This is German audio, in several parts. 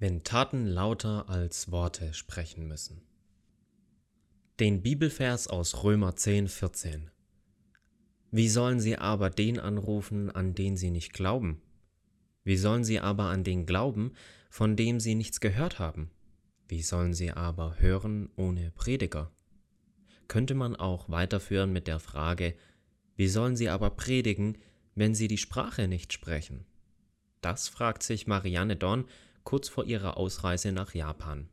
Wenn Taten lauter als Worte sprechen müssen. Den Bibelvers aus Römer 10, 14. Wie sollen sie aber den anrufen, an den sie nicht glauben? Wie sollen sie aber an den glauben, von dem sie nichts gehört haben? Wie sollen sie aber hören ohne Prediger? Könnte man auch weiterführen mit der Frage, wie sollen sie aber predigen, wenn sie die Sprache nicht sprechen? Das fragt sich Marianne Dorn kurz vor ihrer Ausreise nach Japan.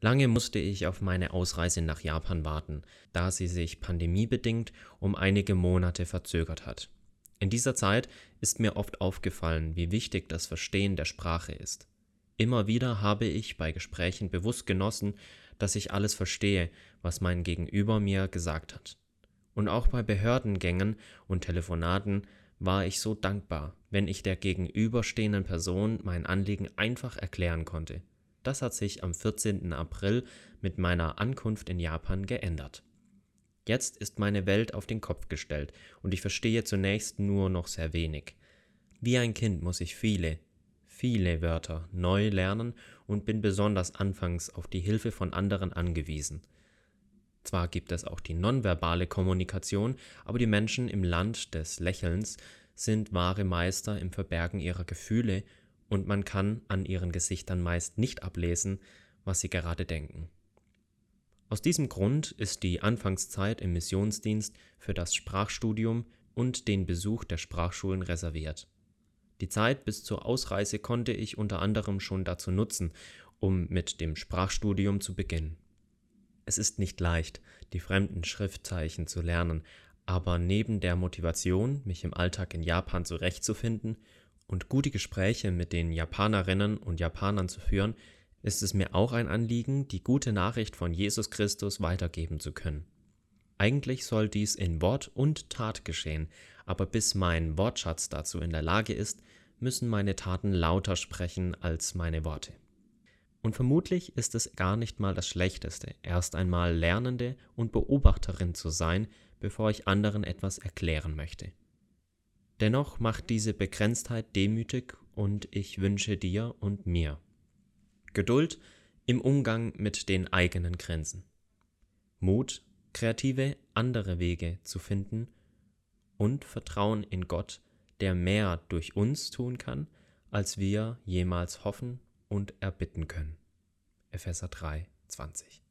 Lange musste ich auf meine Ausreise nach Japan warten, da sie sich pandemiebedingt um einige Monate verzögert hat. In dieser Zeit ist mir oft aufgefallen, wie wichtig das Verstehen der Sprache ist. Immer wieder habe ich bei Gesprächen bewusst genossen, dass ich alles verstehe, was mein Gegenüber mir gesagt hat. Und auch bei Behördengängen und Telefonaten war ich so dankbar, wenn ich der gegenüberstehenden Person mein Anliegen einfach erklären konnte. Das hat sich am 14. April mit meiner Ankunft in Japan geändert. Jetzt ist meine Welt auf den Kopf gestellt und ich verstehe zunächst nur noch sehr wenig. Wie ein Kind muss ich viele, viele Wörter neu lernen und bin besonders anfangs auf die Hilfe von anderen angewiesen. Zwar gibt es auch die nonverbale Kommunikation, aber die Menschen im Land des Lächelns sind wahre Meister im Verbergen ihrer Gefühle und man kann an ihren Gesichtern meist nicht ablesen, was sie gerade denken. Aus diesem Grund ist die Anfangszeit im Missionsdienst für das Sprachstudium und den Besuch der Sprachschulen reserviert. Die Zeit bis zur Ausreise konnte ich unter anderem schon dazu nutzen, um mit dem Sprachstudium zu beginnen. Es ist nicht leicht, die fremden Schriftzeichen zu lernen, aber neben der Motivation, mich im Alltag in Japan zurechtzufinden und gute Gespräche mit den Japanerinnen und Japanern zu führen, ist es mir auch ein Anliegen, die gute Nachricht von Jesus Christus weitergeben zu können. Eigentlich soll dies in Wort und Tat geschehen, aber bis mein Wortschatz dazu in der Lage ist, müssen meine Taten lauter sprechen als meine Worte. Und vermutlich ist es gar nicht mal das Schlechteste, erst einmal Lernende und Beobachterin zu sein, bevor ich anderen etwas erklären möchte. Dennoch macht diese Begrenztheit demütig und ich wünsche dir und mir Geduld im Umgang mit den eigenen Grenzen, Mut, kreative andere Wege zu finden und Vertrauen in Gott, der mehr durch uns tun kann, als wir jemals hoffen und erbitten können. Epheser 3, 20.